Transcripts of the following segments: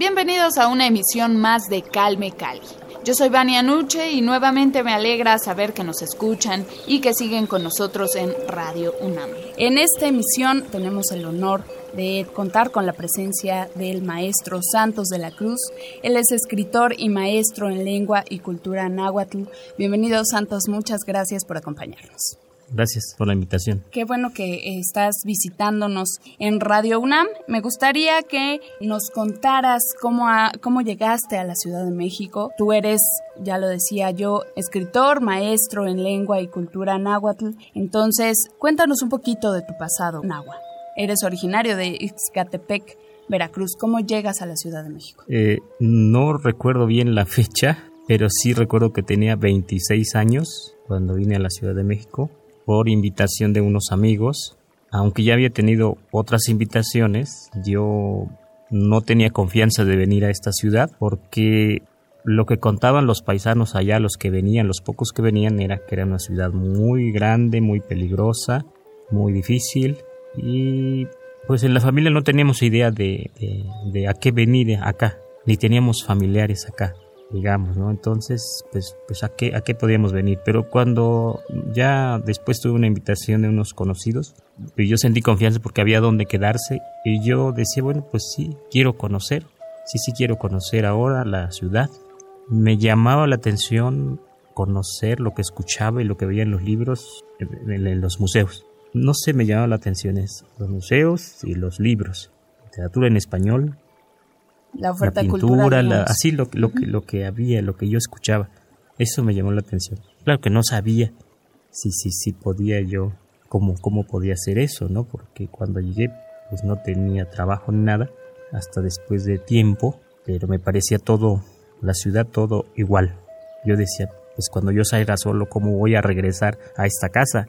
Bienvenidos a una emisión más de Calme Cali. Yo soy Vania Nuche y nuevamente me alegra saber que nos escuchan y que siguen con nosotros en Radio UNAM. En esta emisión tenemos el honor de contar con la presencia del maestro Santos de la Cruz. Él es escritor y maestro en lengua y cultura náhuatl. Bienvenido Santos, muchas gracias por acompañarnos. Gracias por la invitación. Qué bueno que estás visitándonos en Radio UNAM. Me gustaría que nos contaras cómo, cómo llegaste a la Ciudad de México. Tú eres, ya lo decía yo, escritor, maestro en lengua y cultura náhuatl. Entonces, cuéntanos un poquito de tu pasado náhuatl. Eres originario de Ixcatepec, Veracruz. ¿Cómo llegas a la Ciudad de México? Eh, no recuerdo bien la fecha, pero sí recuerdo que tenía 26 años cuando vine a la Ciudad de México por invitación de unos amigos. Aunque ya había tenido otras invitaciones, yo no tenía confianza de venir a esta ciudad porque lo que contaban los paisanos allá, los que venían, los pocos que venían, era que era una ciudad muy grande, muy peligrosa, muy difícil y pues en la familia no teníamos idea de, de a qué venir acá, ni teníamos familiares acá digamos, ¿no? Entonces, pues, pues ¿a qué, a qué podíamos venir. Pero cuando ya después tuve una invitación de unos conocidos, pues yo sentí confianza porque había donde quedarse y yo decía, bueno, pues sí, quiero conocer, sí, sí quiero conocer ahora la ciudad. Me llamaba la atención conocer lo que escuchaba y lo que veía en los libros, en, los museos. No sé, me llamaba la atención es los museos y los libros. Literatura en español, la oferta pintura, así lo, lo, que, lo que había, lo que yo escuchaba. Eso me llamó la atención. Claro que no sabía si, si, si podía yo, cómo, cómo podía hacer eso, ¿no? Porque cuando llegué, pues no tenía trabajo ni nada, hasta después de tiempo, pero me parecía todo, la ciudad todo igual. Yo decía, pues cuando yo salga solo, ¿cómo voy a regresar a esta casa?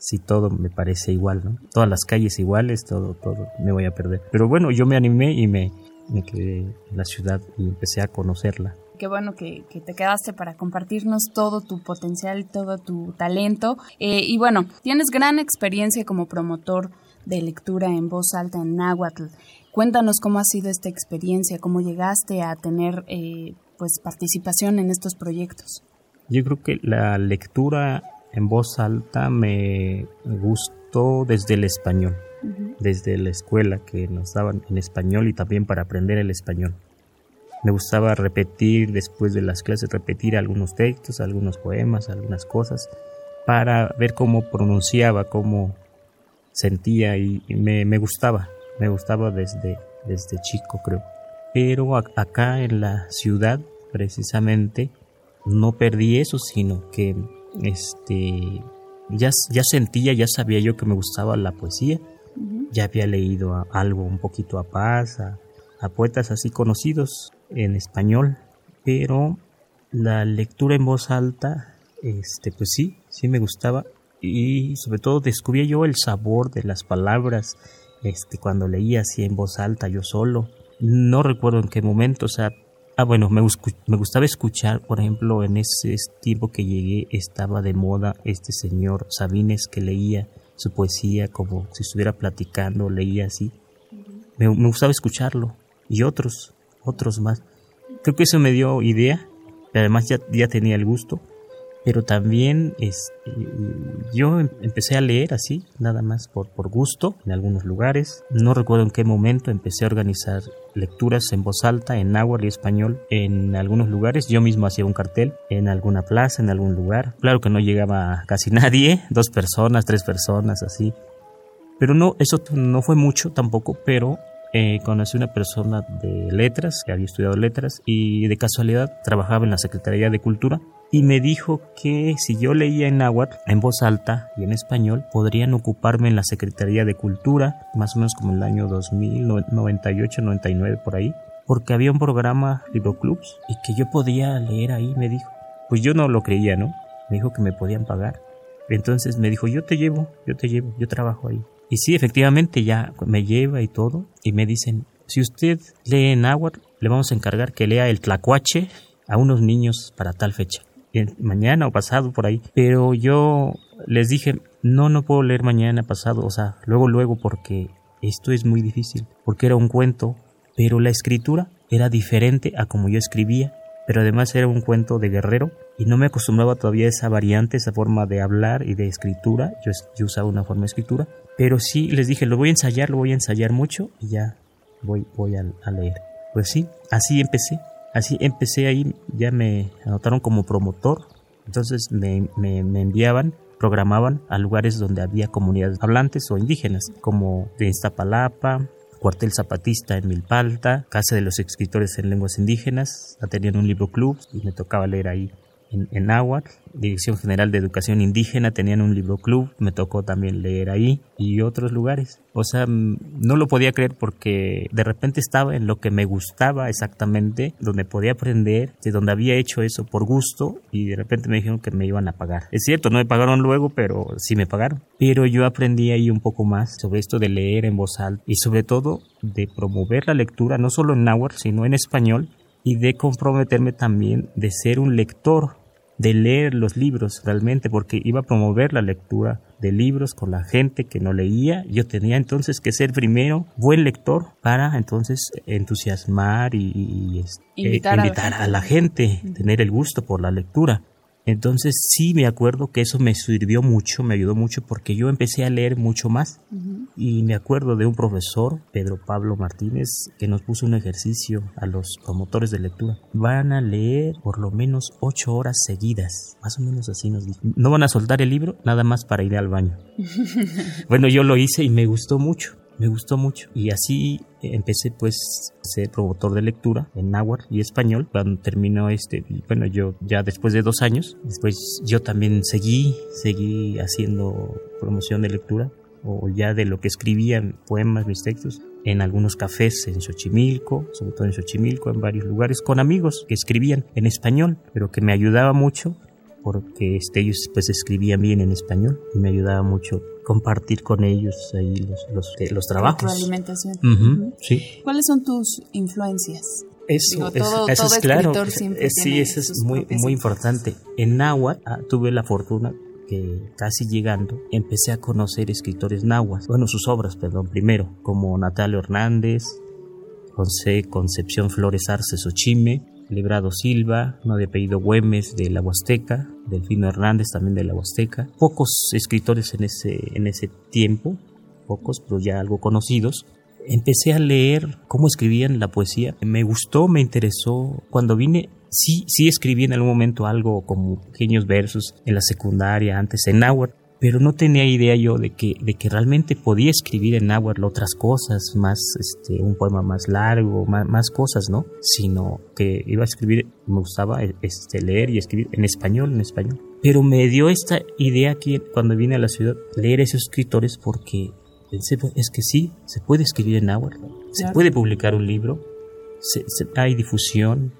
si todo me parece igual, ¿no? Todas las calles iguales, todo, todo, me voy a perder. Pero bueno, yo me animé y me, me quedé en la ciudad y empecé a conocerla. Qué bueno que, te quedaste para compartirnos todo tu potencial, todo tu talento. Eh, y bueno, tienes gran experiencia como promotor de lectura en voz alta en náhuatl. Cuéntanos cómo ha sido esta experiencia, cómo llegaste a tener eh, pues participación en estos proyectos. Yo creo que la lectura en voz alta me gustó desde el español desde la escuela que nos daban en español y también para aprender el español. Me gustaba repetir después de las clases, repetir algunos textos, algunos poemas, algunas cosas, para ver cómo pronunciaba, cómo sentía y, me, me, gustaba, me gustaba desde, desde chico creo. Pero acá en la ciudad, precisamente, no perdí eso, sino que este, ya, ya sentía, ya sabía yo que me gustaba la poesía ya había leído algo un poquito a Paz, a, poetas así conocidos en español, pero la lectura en voz alta, este, pues sí, sí me gustaba. Y sobre todo descubría yo el sabor de las palabras, este, cuando leía así en voz alta yo solo. No recuerdo en qué momento, o sea, ah bueno, me, me gustaba escuchar, por ejemplo, en ese tiempo que llegué estaba de moda este señor Sabines que leía su poesía como si estuviera platicando, leía así. Me, gustaba escucharlo y otros, otros más. Creo que eso me dio idea, además ya, ya tenía el gusto pero también es, yo em, empecé a leer así, nada más por, por gusto, en algunos lugares. No recuerdo en qué momento empecé a organizar lecturas en voz alta, en náhuatl y español, en algunos lugares. Yo mismo hacía un cartel en alguna plaza, en algún lugar. Claro que no llegaba casi nadie, dos personas, tres personas, así. Pero no, eso no fue mucho tampoco, pero eh, conocí una persona de letras, que había estudiado letras, y de casualidad trabajaba en la Secretaría de Cultura y me dijo que si yo leía en náhuatl en voz alta y en español podrían ocuparme en la Secretaría de Cultura más o menos como el año 2098 99 por ahí porque había un programa Libro Clubs y que yo podía leer ahí me dijo. Pues yo no lo creía no me dijo que me podían pagar. Entonces me dijo yo te llevo yo te llevo yo trabajo ahí y sí efectivamente ya me lleva y todo y me dicen si usted lee en náhuatl le vamos a encargar que lea el tlacuache a unos niños para tal fecha mañana o pasado por ahí. Pero yo les dije, no, no puedo leer mañana, pasado, o sea, luego, luego, porque esto es muy difícil, porque era un cuento, pero la escritura era diferente a como yo escribía, pero además era un cuento de guerrero y no me acostumbraba todavía a esa variante, esa forma de hablar y de escritura, yo, yo usaba una forma de escritura, pero sí les dije, lo voy a ensayar, lo voy a ensayar mucho y ya voy, voy a leer. Pues sí, así empecé Así empecé ahí, ya me anotaron como promotor, entonces me, me, me enviaban programaban a lugares donde había comunidades hablantes o indígenas, como de Iztapalapa, Cuartel Zapatista en Milpalta, Casa de los Escritores en Lenguas Indígenas, tenían un libro club y me tocaba leer ahí en, en Dirección General de Educación Indígena, tenían un libro club, me tocó también leer ahí y otros lugares. O sea, no lo podía creer porque de repente estaba en lo que me gustaba exactamente, donde podía aprender, de donde había hecho eso por gusto y de repente me dijeron que me iban a pagar. Es cierto, no me pagaron luego, pero sí me pagaron. Pero yo aprendí ahí un poco más sobre esto de leer en voz alta y sobre todo de promover la lectura, no solo en náhuatl, sino en español y de comprometerme también de ser un lector de leer los libros realmente, porque iba a promover la lectura de libros con la gente que no leía. Yo tenía entonces que ser primero buen lector para entonces entusiasmar y, invitar, a la gente, tener el gusto por la lectura. Entonces sí me acuerdo que eso me sirvió mucho, me ayudó mucho porque yo empecé a leer mucho más y me acuerdo de un profesor, Pedro Pablo Martínez, que nos puso un ejercicio a los promotores de lectura. Van a leer por lo menos ocho horas seguidas, más o menos así nos dijo. No van a soltar el libro nada más para ir al baño. bueno, yo lo hice y me gustó mucho me gustó mucho. Y así empecé pues a ser promotor de lectura en náhuatl y español cuando terminó este bueno yo ya después de dos años después yo también seguí seguí haciendo promoción de lectura o ya de lo que escribían poemas mis textos en algunos cafés en Xochimilco, sobre todo en Xochimilco, en varios lugares, con amigos que escribían en español, pero que me ayudaba mucho porque este, ellos pues escribían bien en español y me ayudaba mucho compartir con ellos ahí los, los, eh, los trabajos. alimentación. sí. ¿Cuáles son tus influencias? Eso, eso es claro. sí, eso es muy, muy importante. En náhuatl ah, tuve la fortuna que casi llegando empecé a conocer escritores nahuas, bueno, sus obras, perdón, primero, como Natalio Hernández, José Concepción Flores Arce Xochime, Librado Silva, uno de apellido Güemes de la Huasteca, Delfino Hernández también de la Huasteca. Pocos escritores en ese, en ese tiempo, pocos, pero ya algo conocidos. Empecé a leer cómo escribían la poesía. Me gustó, me interesó. Cuando vine, sí, sí escribí en algún momento algo como pequeños versos en la secundaria, antes en náhuatl, pero no tenía idea yo de que, de que realmente podía escribir en náhuatl otras cosas, más este, un poema más largo, más, más, cosas, ¿no? Sino que iba a escribir, me gustaba este, leer y escribir en español, en español. Pero me dio esta idea que cuando vine a la ciudad, leer a esos escritores porque pensé, pues, es que sí, se puede escribir en náhuatl, se puede publicar un libro, hay difusión,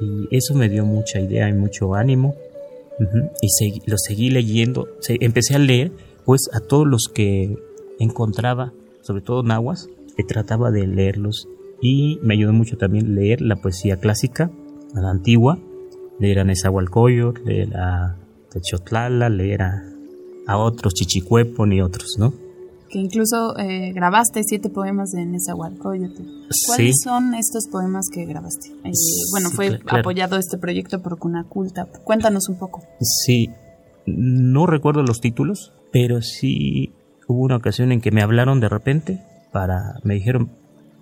y eso me dio mucha idea y mucho ánimo y lo seguí leyendo. empecé a leer, pues, a todos los que encontraba, sobre todo nahuas, que trataba de leerlos. Y me ayudó mucho también leer la poesía clásica, la antigua, leer a Nezahualcóyotl, leer a Techotlala, leer a, a otros, Chichicuepon y otros, ¿no? Que incluso eh, grabaste siete poemas de Nezahualcóyotl. ¿Cuáles son estos poemas que grabaste? Eh, bueno, fue apoyado este proyecto por Cunaculta. Cuéntanos un poco. Sí, no recuerdo los títulos, pero sí hubo una ocasión en que me hablaron de repente para, me dijeron,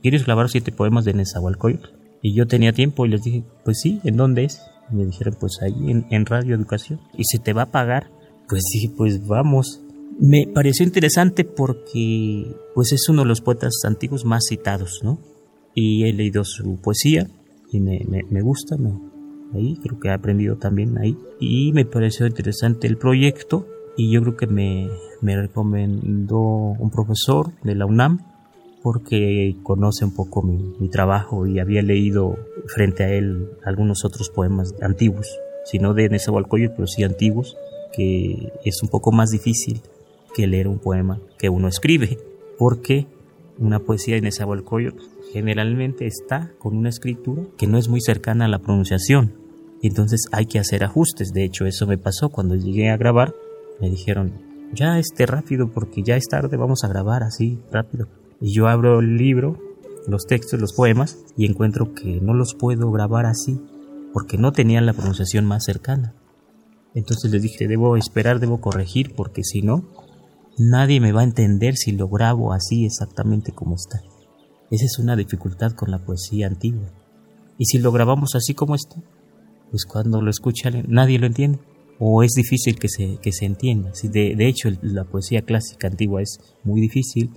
¿quieres grabar siete poemas de Nezahualcóyotl? Y yo tenía tiempo y les dije, pues sí, ¿en dónde es? Y me dijeron, pues ahí en, en Radio Educación. ¿Y se te va a pagar? Pues sí, pues vamos. Me pareció interesante porque pues es uno de los poetas antiguos más citados, ¿no? Y he leído su poesía y me, me, gusta, me, ahí, creo que he aprendido también ahí. Y me pareció interesante el proyecto y yo creo que me, me recomendó un profesor de la UNAM porque conoce un poco mi, mi, trabajo y había leído frente a él algunos otros poemas antiguos, si no de Nezahualcóyotl, pero sí antiguos, que es un poco más difícil que leer un poema que uno escribe, porque una poesía de Nezahualcóyotl generalmente está con una escritura que no es muy cercana a la pronunciación, entonces hay que hacer ajustes. De hecho, eso me pasó cuando llegué a grabar, me dijeron, ya esté rápido porque ya es tarde, vamos a grabar así rápido. Y yo abro el libro, los textos, los poemas, y encuentro que no los puedo grabar así, porque no tenían la pronunciación más cercana. Entonces les dije, debo esperar, debo corregir, porque si no, nadie me va a entender si lo grabo así exactamente como está. Esa es una dificultad con la poesía antigua. Y si lo grabamos así como está, pues cuando lo escucha nadie lo entiende. O es difícil que se, que se entienda. de, de hecho, la poesía clásica antigua es muy difícil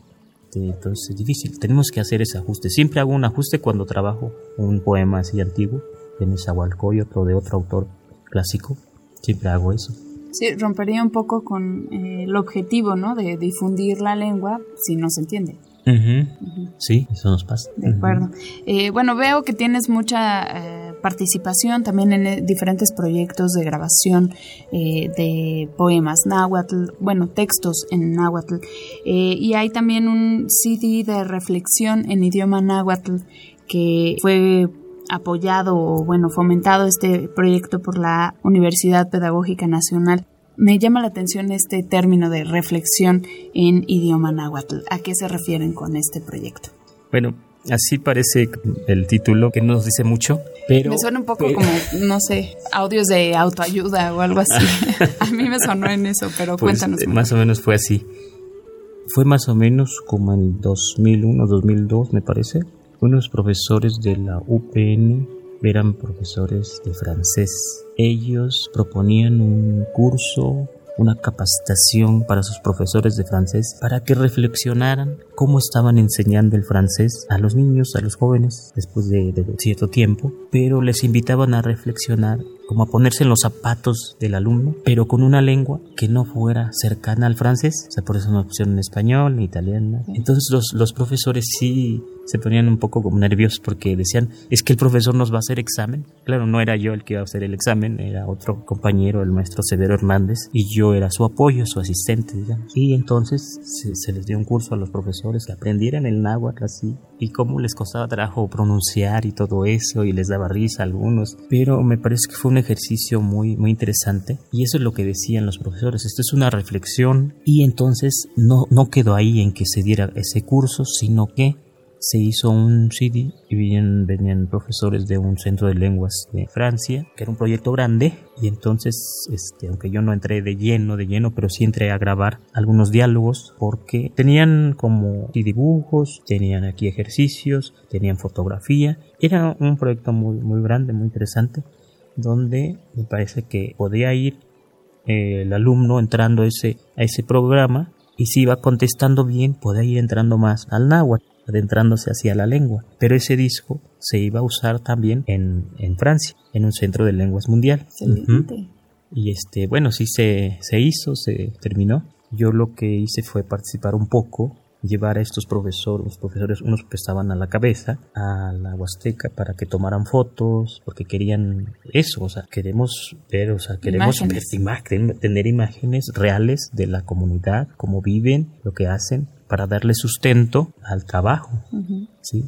entonces es difícil. Tenemos que hacer ese ajuste. Siempre hago un ajuste cuando trabajo un poema así antiguo, de Nezahualcóyotl o de otro autor clásico. Siempre hago eso. Sí, rompería un poco con eh, el objetivo, ¿no? De difundir la lengua si no se entiende. Sí, eso nos pasa. De acuerdo. Eh, bueno, veo que tienes mucha eh, participación también en diferentes proyectos de grabación de poemas náhuatl, bueno, textos en náhuatl. y hay también un CD de reflexión en idioma náhuatl que fue apoyado o bueno fomentado este proyecto por la Universidad Pedagógica Nacional. Me llama la atención este término de reflexión en idioma náhuatl. ¿A qué se refieren con este proyecto? Bueno, así parece el título que no nos dice mucho, pero... Me suena un poco como, no sé, audios de autoayuda o algo así. A mí me sonó en eso, pero pues, cuéntanos. Más o menos fue así. Fue más o menos como en 2001, 2002, me parece unos profesores de la UPN eran profesores de francés. Ellos proponían un curso, una capacitación para sus profesores de francés para que reflexionaran cómo estaban enseñando el francés a los niños, a los jóvenes, después de, cierto tiempo, pero les invitaban a reflexionar como a ponerse en los zapatos del alumno, pero con una lengua que no fuera cercana al francés, o sea, por eso no pusieron en español, en italiano. Entonces los, los profesores sí se ponían un poco como nerviosos porque decían, es que el profesor nos va a hacer examen. Claro, no era yo el que iba a hacer el examen, era otro compañero, el maestro Severo Hernández, y yo era su apoyo, su asistente, digamos. Y entonces se, les dio un curso a los profesores que aprendieran el náhuatl así, y cómo les costaba trabajo pronunciar y todo eso, y les daba risa a algunos. Pero me parece que fue un ejercicio muy, muy interesante, y eso es lo que decían los profesores. Esto es una reflexión, y entonces no, no quedó ahí en que se diera ese curso, sino que se hizo un CD y venían, profesores de un centro de lenguas de Francia, que era un proyecto grande, y entonces, este, aunque yo no entré de lleno, de lleno, pero sí entré a grabar algunos diálogos, porque tenían como dibujos, tenían aquí ejercicios, tenían fotografía, era un proyecto muy, muy grande, muy interesante, donde me parece que podía ir eh, el alumno entrando a ese, a ese programa y si iba contestando bien, podía ir entrando más al náhuatl adentrándose hacia la lengua. Pero ese disco se iba a usar también en, en Francia, en un centro de lenguas mundial. Y este, bueno, sí se, se hizo, se terminó. Yo lo que hice fue participar un poco llevar a estos profesores, los profesores, unos que estaban a la cabeza, a la Huasteca para que tomaran fotos, porque querían eso, o sea, queremos ver, o sea, queremos tener imágenes reales de la comunidad, cómo viven, lo que hacen, para darle sustento al trabajo, ¿sí?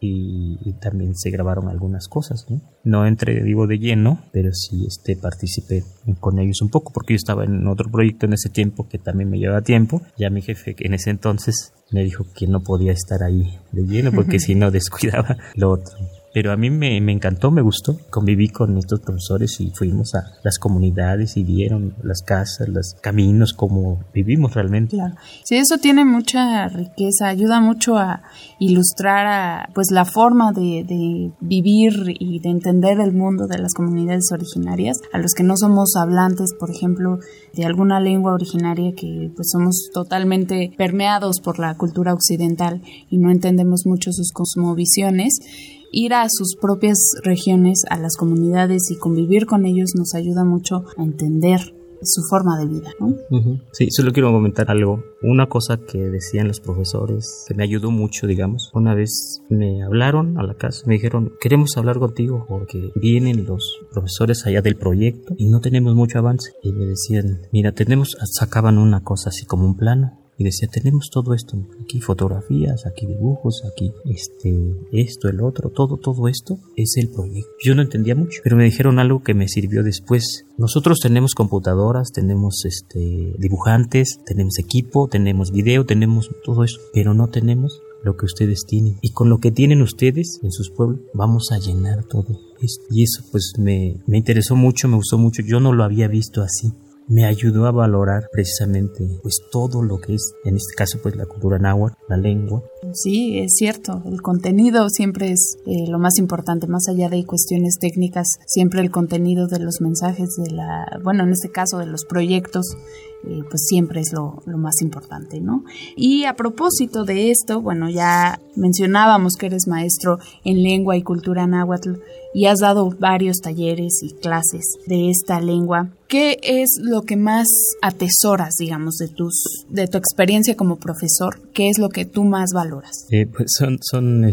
Y, también se grabaron algunas cosas, ¿no? No entré vivo de lleno, pero sí este, participé con ellos un poco, porque yo estaba en otro proyecto en ese tiempo que también me llevaba tiempo. Ya mi jefe en ese entonces me dijo que no podía estar ahí de lleno, porque si no descuidaba lo otro pero a mí me, encantó, me gustó. Conviví con estos profesores y fuimos a las comunidades y vieron las casas, los caminos, como vivimos realmente. Claro. Sí, eso tiene mucha riqueza, ayuda mucho a ilustrar a, pues la forma de, de vivir y de entender el mundo de las comunidades originarias, a los que no somos hablantes, por ejemplo, de alguna lengua originaria que pues somos totalmente permeados por la cultura occidental y no entendemos mucho sus cosmovisiones ir a sus propias regiones, a las comunidades y convivir con ellos nos ayuda mucho a entender su forma de vida, ¿no? Sí, solo quiero comentar algo. Una cosa que decían los profesores que me ayudó mucho, digamos. Una vez me hablaron a la casa, me dijeron, queremos hablar contigo porque vienen los profesores allá del proyecto y no tenemos mucho avance. Y me decían, mira, tenemos, sacaban una cosa así como un plano y decía tenemos todo esto aquí fotografías aquí dibujos aquí este esto el otro todo todo esto es el proyecto yo no entendía mucho pero me dijeron algo que me sirvió después. Nosotros tenemos computadoras tenemos este dibujantes tenemos equipo tenemos video tenemos todo eso pero no tenemos lo que ustedes tienen. Y con lo que tienen ustedes en sus pueblos vamos a llenar todo esto. Y eso pues me, me interesó mucho me gustó mucho. Yo no lo había visto así me ayudó a valorar precisamente pues todo lo que es en este caso pues la cultura náhuatl, la lengua. Sí, es cierto, el contenido siempre es eh, lo más importante, más allá de cuestiones técnicas, siempre el contenido de los mensajes de la, bueno, en este caso de los proyectos eh, pues siempre es lo, más importante, ¿no? Y a propósito de esto, bueno, ya mencionábamos que eres maestro en lengua y cultura náhuatl y has dado varios talleres y clases de esta lengua. ¿Qué es lo que más atesoras, digamos, de tus de tu experiencia como profesor? ¿Qué es lo que tú más valoras? Eh, pues son son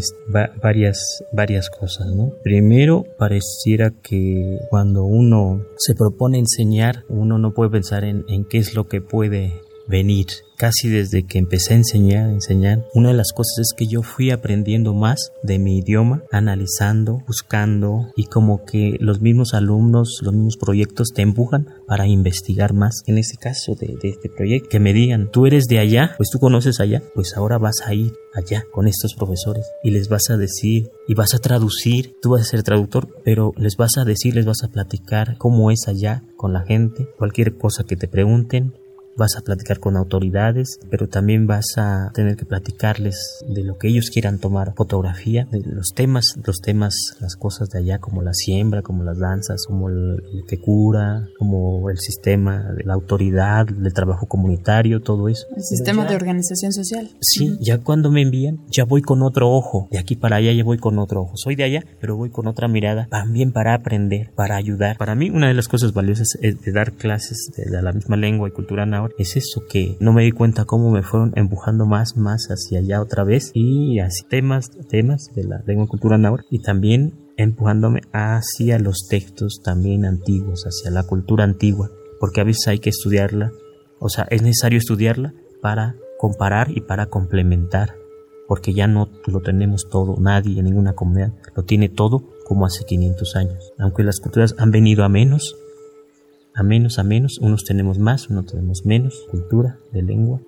varias varias cosas, ¿no? Primero, pareciera que cuando uno se propone enseñar, uno no puede pensar en, en qué es lo que puede venir. Casi desde que empecé a enseñar, enseñar, una de las cosas es que yo fui aprendiendo más de mi idioma, analizando, buscando y como que los mismos alumnos, los mismos proyectos te empujan para investigar más. En este caso de, de este proyecto, que me digan, tú eres de allá, pues tú conoces allá, pues ahora vas a ir allá con estos profesores y les vas a decir y vas a traducir, tú vas a ser traductor, pero les vas a decir, les vas a platicar cómo es allá con la gente, cualquier cosa que te pregunten, vas a platicar con autoridades, pero también vas a tener que platicarles de lo que ellos quieran tomar fotografía, de los temas, los temas, las cosas de allá como la siembra, como las danzas, como el, que cura, como el sistema de la autoridad, del trabajo comunitario, todo eso. El sistema de organización social. Sí, ya cuando me envían, ya voy con otro ojo, de aquí para allá ya voy con otro ojo. Soy de allá, pero voy con otra mirada, también para aprender, para ayudar. Para mí una de las cosas valiosas es de dar clases de la misma lengua y cultura náhuatl es eso que no me di cuenta cómo me fueron empujando más, más hacia allá otra vez y así temas, temas de la lengua cultura náhuatl y también empujándome hacia los textos también antiguos, hacia la cultura antigua, porque a veces hay que estudiarla, o sea, es necesario estudiarla para comparar y para complementar, porque ya no lo tenemos todo, nadie en ninguna comunidad lo tiene todo como hace 500 años. Aunque las culturas han venido a menos, a menos a menos, unos tenemos más, unos tenemos menos cultura de lengua.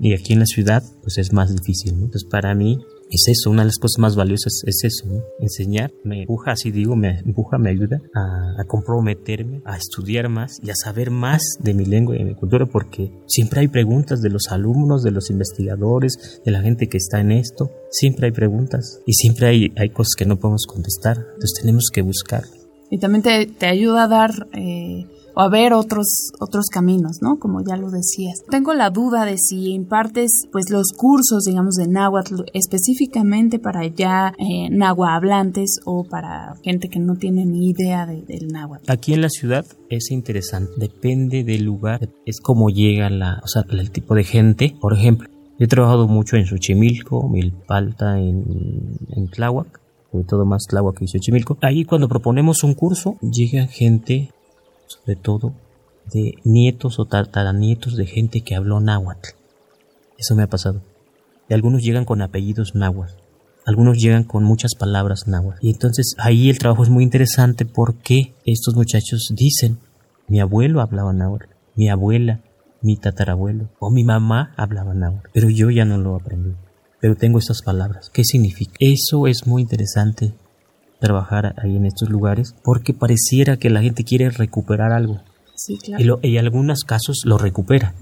Y aquí en la ciudad, pues es más difícil. Entonces, para mí, es eso, una de las cosas más valiosas es eso, enseñar, me empuja, así digo, me empuja, me ayuda a, comprometerme, a estudiar más y a saber más de mi lengua y de mi cultura, porque siempre hay preguntas de los alumnos, de los investigadores, de la gente que está en esto, siempre hay preguntas y siempre hay, hay cosas que no podemos contestar, entonces tenemos que buscar. Y también te, te ayuda a dar... Eh o a ver otros, otros caminos, ¿no? Como ya lo decías. Tengo la duda de si impartes pues los cursos, digamos, de náhuatl específicamente para ya eh, o para gente que no tiene ni idea del náhuatl. Aquí en la ciudad es interesante, depende del lugar, es como llega la, o sea, el tipo de gente, por ejemplo, he trabajado mucho en Xochimilco, Milpalta, en, en Tláhuac, sobre todo más Tláhuac y Xochimilco. Ahí cuando proponemos un curso, llega gente sobre todo de nietos o tataranietos de gente que habló náhuatl. Eso me ha pasado. Y algunos llegan con apellidos náhuatl. Algunos llegan con muchas palabras náhuatl. Y entonces ahí el trabajo es muy interesante porque estos muchachos dicen, mi abuelo hablaba náhuatl, mi abuela, mi tatarabuelo o mi mamá hablaba náhuatl, pero yo ya no lo aprendí. Pero tengo estas palabras. ¿Qué significa? Eso es muy interesante trabajar ahí en estos lugares porque pareciera que la gente quiere recuperar algo. Sí, claro. y, en algunos casos lo recupera.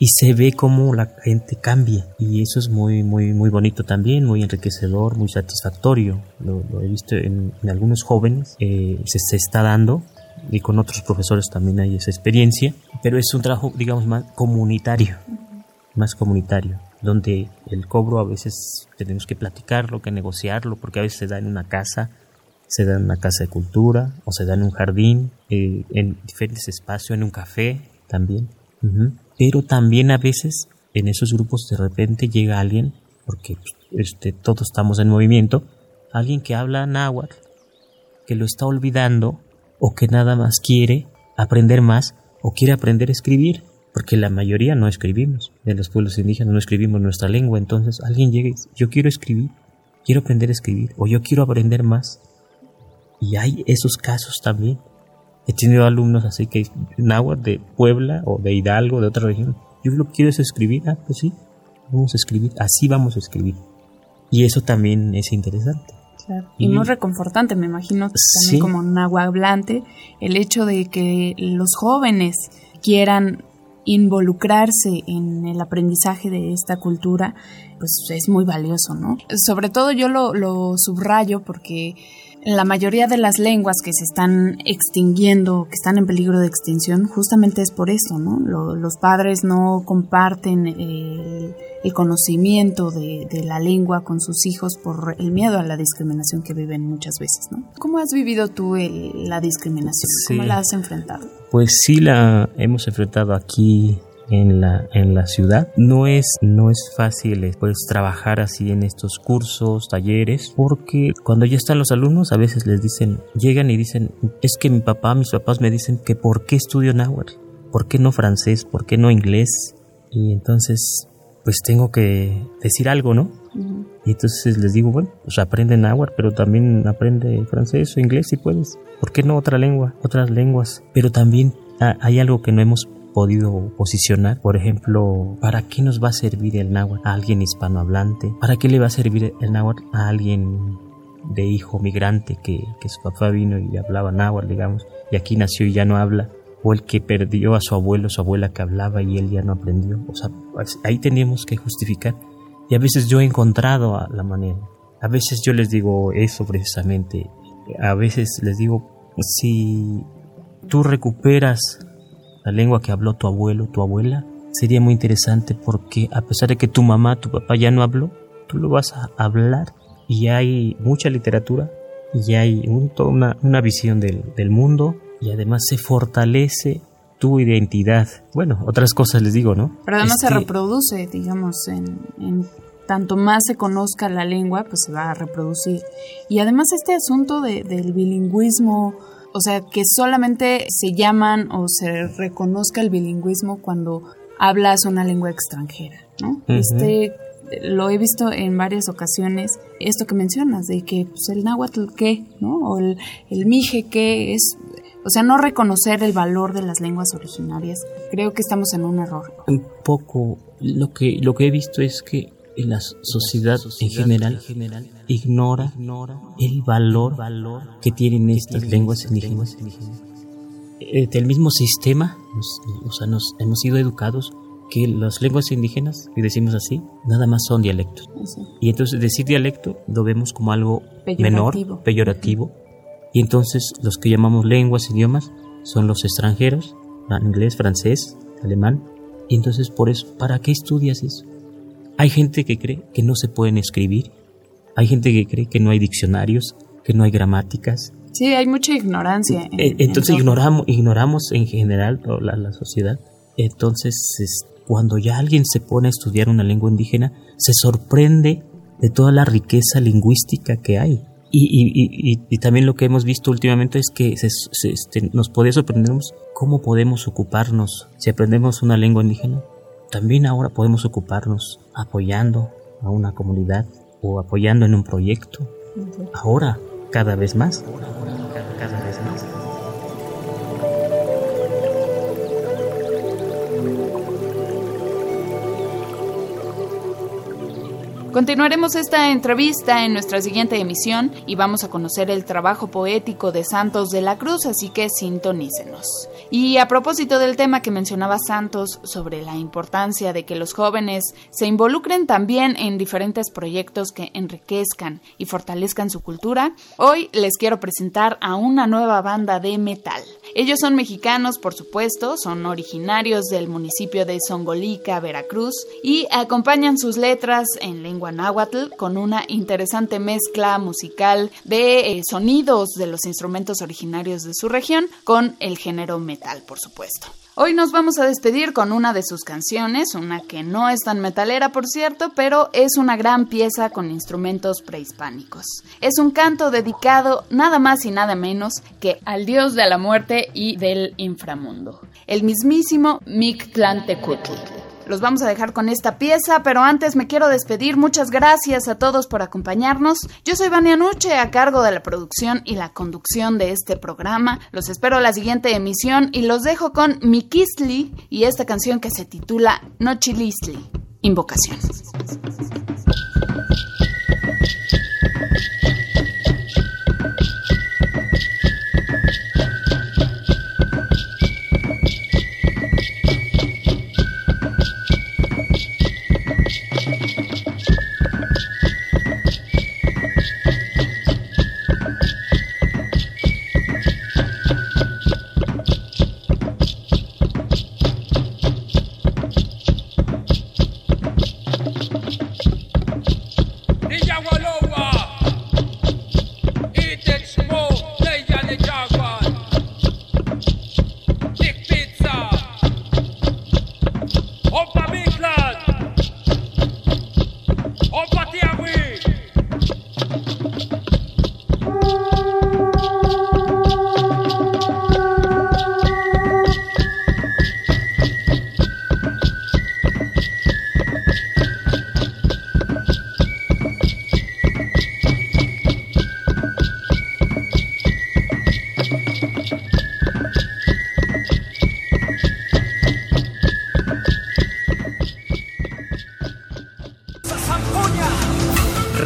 Y se ve cómo la gente cambia. Y eso es muy, muy, muy bonito también, muy enriquecedor, muy satisfactorio. Lo, he visto en, algunos jóvenes, eh, se, se está dando y con otros profesores también hay esa experiencia, pero es un trabajo, digamos, más comunitario, más comunitario. donde el cobro a veces tenemos que platicarlo, que negociarlo, porque a veces se da en una casa, se da en una casa de cultura o se da en un jardín, eh, en diferentes espacios, en un café también. Pero también a veces en esos grupos de repente llega alguien, porque este, todos estamos en movimiento, alguien que habla náhuatl, que lo está olvidando o que nada más quiere aprender más o quiere aprender a escribir, porque la mayoría no escribimos, de los pueblos indígenas no escribimos nuestra lengua, entonces alguien llega y dice, yo quiero escribir, quiero aprender a escribir o yo quiero aprender más. Y hay esos casos también. He tenido alumnos así que náhuatl de Puebla o de Hidalgo, de otra región. Yo lo que quiero es escribir, ah, pues sí, vamos a escribir, así vamos a escribir. Y eso también es interesante. Y, muy reconfortante, me imagino, también como nahuablante, el hecho de que los jóvenes quieran involucrarse en el aprendizaje de esta cultura, pues es muy valioso, ¿no? Sobre todo yo lo, lo subrayo porque la mayoría de las lenguas que se están extinguiendo, que están en peligro de extinción, justamente es por eso, ¿no? los padres no comparten el, conocimiento de, la lengua con sus hijos por el miedo a la discriminación que viven muchas veces, ¿no? ¿Cómo has vivido tú la discriminación? ¿Cómo la has enfrentado? Pues sí la hemos enfrentado aquí en la, en la ciudad. No es, no es fácil eh, pues, trabajar así en estos cursos, talleres, porque cuando ya están los alumnos a veces les dicen, llegan y dicen, es que mi papá, mis papás me dicen que por qué estudio náhuatl, por qué no francés, por qué no inglés. Y entonces, pues tengo que decir algo, ¿no? Y entonces les digo, bueno, pues aprende náhuatl, pero también aprende francés o inglés si puedes. ¿Por qué no otra lengua, otras lenguas? Pero también hay algo que no hemos podido posicionar. Por ejemplo, ¿para qué nos va a servir el náhuatl a alguien hispanohablante? ¿Para qué le va a servir el náhuatl a alguien de hijo migrante que, que su papá vino y hablaba náhuatl, digamos, y aquí nació y ya no habla? o el que perdió a su abuelo, su abuela que hablaba y él ya no aprendió. O sea, pues, ahí teníamos que justificar. Y a veces yo he encontrado la manera. A veces yo les digo eso precisamente. A veces les digo, si tú recuperas la lengua que habló tu abuelo, tu abuela, sería muy interesante porque a pesar de que tu mamá, tu papá ya no habló, tú lo vas a hablar y hay mucha literatura y hay toda una, una, visión del, del mundo y además se fortalece tu identidad. Bueno, otras cosas les digo, ¿no? Pero además se reproduce, digamos, en, en, tanto más se conozca la lengua, pues se va a reproducir. Y además este asunto de, del bilingüismo, o sea, que solamente se llaman o se reconozca el bilingüismo cuando hablas una lengua extranjera, ¿no? Este lo he visto en varias ocasiones, esto que mencionas, de que pues, el náhuatl qué, ¿no? O el, el mije qué es, o sea, no reconocer el valor de las lenguas originarias. Creo que estamos en un error. Un poco, lo que, lo que he visto es que la sociedad en general ignora el valor que tienen estas lenguas indígenas. Eh, del mismo sistema, o sea, nos hemos sido educados que las lenguas indígenas, y decimos así, nada más son dialectos. Y entonces decir dialecto lo vemos como algo menor, peyorativo. Y entonces los que llamamos lenguas, idiomas, son los extranjeros, inglés, francés, alemán. Y entonces por eso, ¿para qué estudias eso? Hay gente que cree que no se pueden escribir, hay gente que cree que no hay diccionarios, que no hay gramáticas. Sí, hay mucha ignorancia. Eh, entonces ignoramos, ignoramos en general la, la sociedad. Entonces, cuando ya alguien se pone a estudiar una lengua indígena, se sorprende de toda la riqueza lingüística que hay. Y, y, también lo que hemos visto últimamente es que este, nos podría sorprendernos cómo podemos ocuparnos si aprendemos una lengua indígena también ahora podemos ocuparnos apoyando a una comunidad o apoyando en un proyecto. Ahora, cada vez más. Continuaremos esta entrevista en nuestra siguiente emisión y vamos a conocer el trabajo poético de Santos de la Cruz, así que sintonícenos. Y a propósito del tema que mencionaba Santos sobre la importancia de que los jóvenes se involucren también en diferentes proyectos que enriquezcan y fortalezcan su cultura, hoy les quiero presentar a una nueva banda de metal. Ellos son mexicanos, por supuesto, son originarios del municipio de Songolica, Veracruz, y acompañan sus letras en lengua náhuatl con una interesante mezcla musical de eh, sonidos de los instrumentos originarios de su región con el género metal, por supuesto. Hoy nos vamos a despedir con una de sus canciones, una que no es tan metalera por cierto, pero es una gran pieza con instrumentos prehispánicos. Es un canto dedicado nada más y nada menos que al dios de la muerte y del inframundo, el mismísimo Mictlantecutl. Los vamos a dejar con esta pieza, pero antes me quiero despedir. Muchas gracias a todos por acompañarnos. Yo soy Vania Nuche, a cargo de la producción y la conducción de este programa. Los espero la siguiente emisión y los dejo con Mikisli y esta canción que se titula Nochilisli. Invocación.